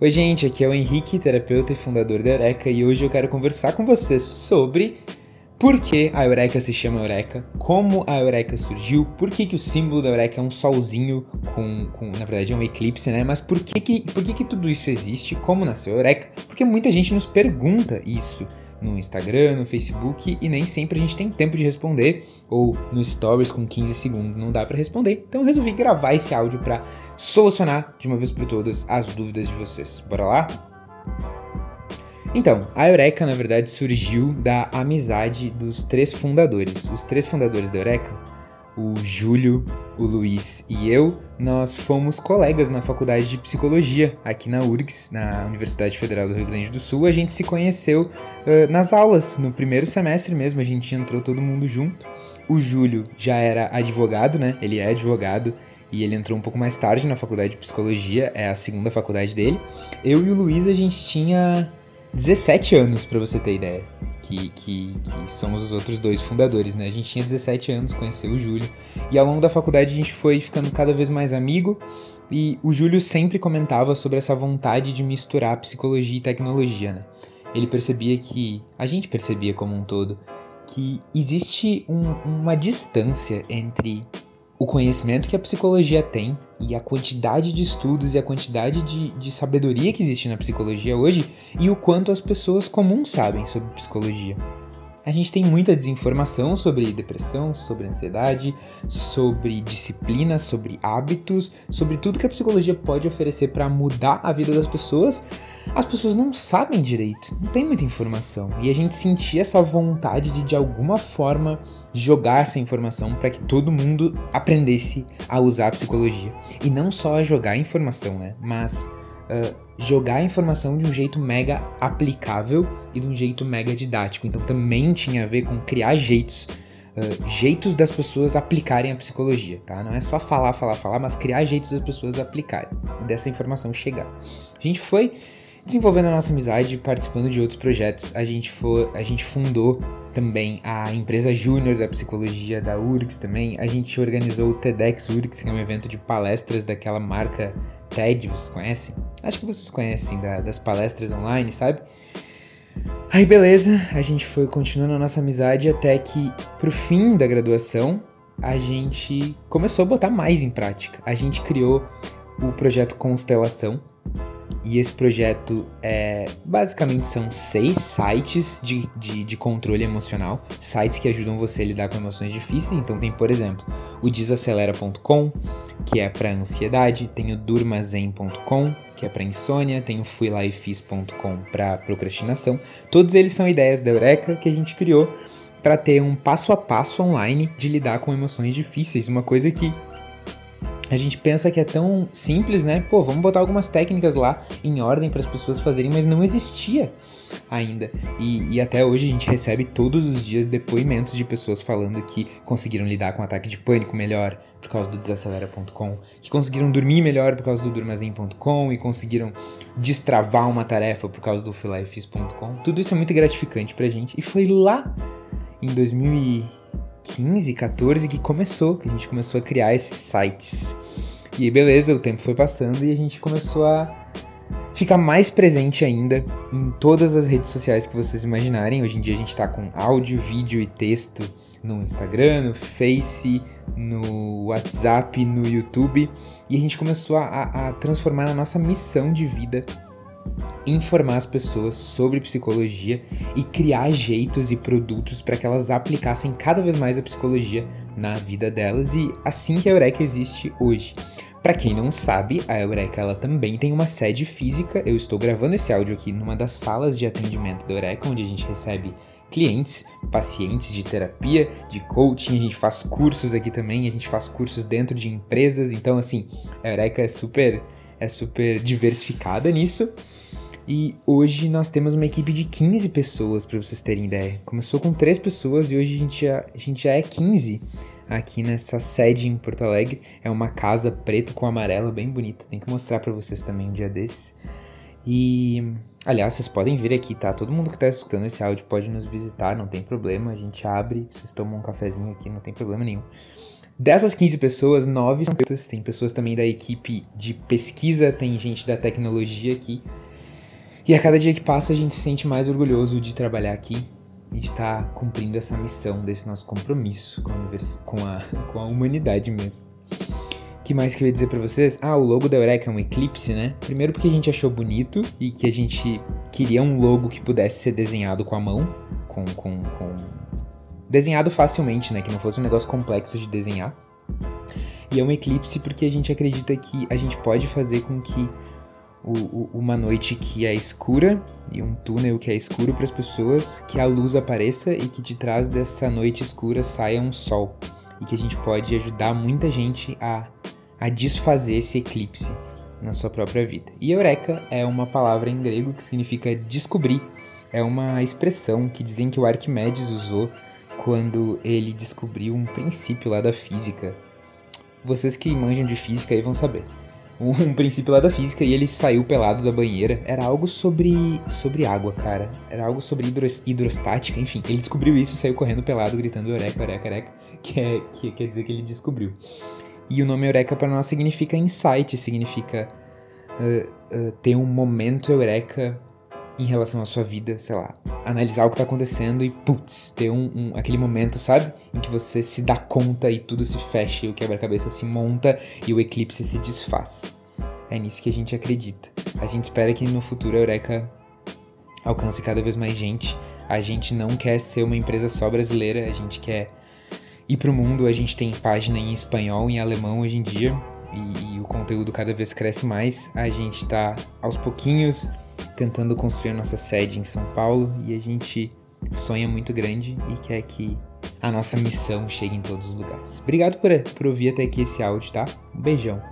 Oi, gente, aqui é o Henrique, terapeuta e fundador da Eureka, e hoje eu quero conversar com vocês sobre por que a Eureka se chama Eureka, como a Eureka surgiu, por que, que o símbolo da Eureka é um solzinho com, com na verdade é um eclipse, né? Mas por que que, por que que tudo isso existe, como nasceu a Eureka? Porque muita gente nos pergunta isso no Instagram, no Facebook e nem sempre a gente tem tempo de responder ou no Stories com 15 segundos não dá para responder. Então eu resolvi gravar esse áudio para solucionar de uma vez por todas as dúvidas de vocês. Bora lá? Então, a Eureka na verdade surgiu da amizade dos três fundadores. Os três fundadores da Eureka o Júlio, o Luiz e eu, nós fomos colegas na faculdade de psicologia aqui na URGS, na Universidade Federal do Rio Grande do Sul. A gente se conheceu uh, nas aulas, no primeiro semestre mesmo, a gente entrou todo mundo junto. O Júlio já era advogado, né? Ele é advogado e ele entrou um pouco mais tarde na faculdade de psicologia, é a segunda faculdade dele. Eu e o Luiz, a gente tinha 17 anos, para você ter ideia, que, que, que, somos os outros dois fundadores, né? A gente tinha 17 anos, conheceu o Júlio, e ao longo da faculdade a gente foi ficando cada vez mais amigo, e o Júlio sempre comentava sobre essa vontade de misturar psicologia e tecnologia, né? Ele percebia que, a gente percebia como um todo, que existe um, uma distância entre o conhecimento que a psicologia tem e a quantidade de estudos e a quantidade de, de sabedoria que existe na psicologia hoje e o quanto as pessoas comuns sabem sobre psicologia. A gente tem muita desinformação sobre depressão, sobre ansiedade, sobre disciplina, sobre hábitos, sobre tudo que a psicologia pode oferecer para mudar a vida das pessoas. As pessoas não sabem direito, não tem muita informação. E a gente sentia essa vontade de de alguma forma jogar essa informação para que todo mundo aprendesse a usar a psicologia. E não só a jogar informação, né? Mas uh, jogar a informação de um jeito mega aplicável e de um jeito mega didático. Então também tinha a ver com criar jeitos. Uh, jeitos das pessoas aplicarem a psicologia, tá? Não é só falar, falar, falar, mas criar jeitos das pessoas aplicarem dessa informação chegar. A gente foi desenvolvendo a nossa amizade, participando de outros projetos. A gente, foi, a gente fundou também a empresa júnior da psicologia da URGS também. A gente organizou o TEDx URGS, que é um evento de palestras daquela marca TED, vocês conhecem? Acho que vocês conhecem da, das palestras online, sabe? Aí beleza, a gente foi continuando a nossa amizade até que pro fim da graduação a gente começou a botar mais em prática. A gente criou o projeto Constelação, e esse projeto é basicamente são seis sites de, de, de, controle emocional, sites que ajudam você a lidar com emoções difíceis. Então tem, por exemplo, o desacelera.com, que é para ansiedade, tem o durmazen.com, que é para insônia, tem o fuilaefiz.com para procrastinação. Todos eles são ideias da Eureka que a gente criou para ter um passo a passo online de lidar com emoções difíceis, uma coisa que a gente pensa que é tão simples, né? Pô, vamos botar algumas técnicas lá em ordem para as pessoas fazerem, mas não existia ainda. E, e, até hoje a gente recebe todos os dias depoimentos de pessoas falando que conseguiram lidar com ataque de pânico melhor por causa do desacelera.com, que conseguiram dormir melhor por causa do durmazem.com e conseguiram destravar uma tarefa por causa do filifes.com. Tudo isso é muito gratificante pra gente e foi lá em 2000 15, 14 que começou, que a gente começou a criar esses sites. E beleza, o tempo foi passando e a gente começou a ficar mais presente ainda em todas as redes sociais que vocês imaginarem. Hoje em dia a gente está com áudio, vídeo e texto no Instagram, no Face, no WhatsApp, no YouTube. E a gente começou a, a transformar a nossa missão de vida informar as pessoas sobre psicologia e criar jeitos e produtos para que elas aplicassem cada vez mais a psicologia na vida delas e assim que a Eureka existe hoje. Para quem não sabe, a Eureka ela também tem uma sede física. Eu estou gravando esse áudio aqui numa das salas de atendimento da Eureka, onde a gente recebe clientes, pacientes de terapia, de coaching, a gente faz cursos aqui também, a gente faz cursos dentro de empresas. Então assim, a Eureka é super é super diversificada nisso. E hoje nós temos uma equipe de 15 pessoas, para vocês terem ideia. Começou com 3 pessoas e hoje a gente, já, a gente já é 15 aqui nessa sede em Porto Alegre. É uma casa preto com amarelo, bem bonita. Tem que mostrar para vocês também um dia desses. E, aliás, vocês podem vir aqui, tá? Todo mundo que tá escutando esse áudio pode nos visitar, não tem problema. A gente abre, vocês tomam um cafezinho aqui, não tem problema nenhum. Dessas 15 pessoas, 9 são pretas, tem pessoas também da equipe de pesquisa, tem gente da tecnologia aqui. E a cada dia que passa, a gente se sente mais orgulhoso de trabalhar aqui e de estar cumprindo essa missão, desse nosso compromisso com a, com a, com a humanidade mesmo. que mais que eu ia dizer para vocês? Ah, o logo da Eureka é um eclipse, né? Primeiro porque a gente achou bonito e que a gente queria um logo que pudesse ser desenhado com a mão, com, com, com desenhado facilmente, né? Que não fosse um negócio complexo de desenhar. E é um eclipse porque a gente acredita que a gente pode fazer com que o, o, uma noite que é escura e um túnel que é escuro para as pessoas, que a luz apareça e que de trás dessa noite escura saia um sol. E que a gente pode ajudar muita gente a, a desfazer esse eclipse na sua própria vida. E Eureka é uma palavra em grego que significa descobrir. É uma expressão que dizem que o Arquimedes usou quando ele descobriu um princípio lá da física. Vocês que manjam de física aí vão saber. Um princípio lá da física e ele saiu pelado da banheira. Era algo sobre sobre água, cara. Era algo sobre hidros, hidrostática, enfim. Ele descobriu isso e saiu correndo pelado, gritando eureka, eureka, eureka, que, é, que quer dizer que ele descobriu. E o nome eureka para nós significa insight, significa uh, uh, ter um momento eureka em relação à sua vida, sei lá, analisar o que tá acontecendo e, putz, ter um, um, aquele momento, sabe? Em que você se dá conta e tudo se fecha e o quebra-cabeça se monta e o eclipse se desfaz. É nisso que a gente acredita. A gente espera que no futuro a Eureka alcance cada vez mais gente. A gente não quer ser uma empresa só brasileira, a gente quer ir pro mundo. A gente tem página em espanhol, em alemão hoje em dia. E, e o conteúdo cada vez cresce mais. A gente tá aos pouquinhos tentando construir nossa sede em São Paulo e a gente sonha muito grande e quer que a nossa missão chegue em todos os lugares. Obrigado por, por ouvir até aqui esse áudio, tá? Um beijão.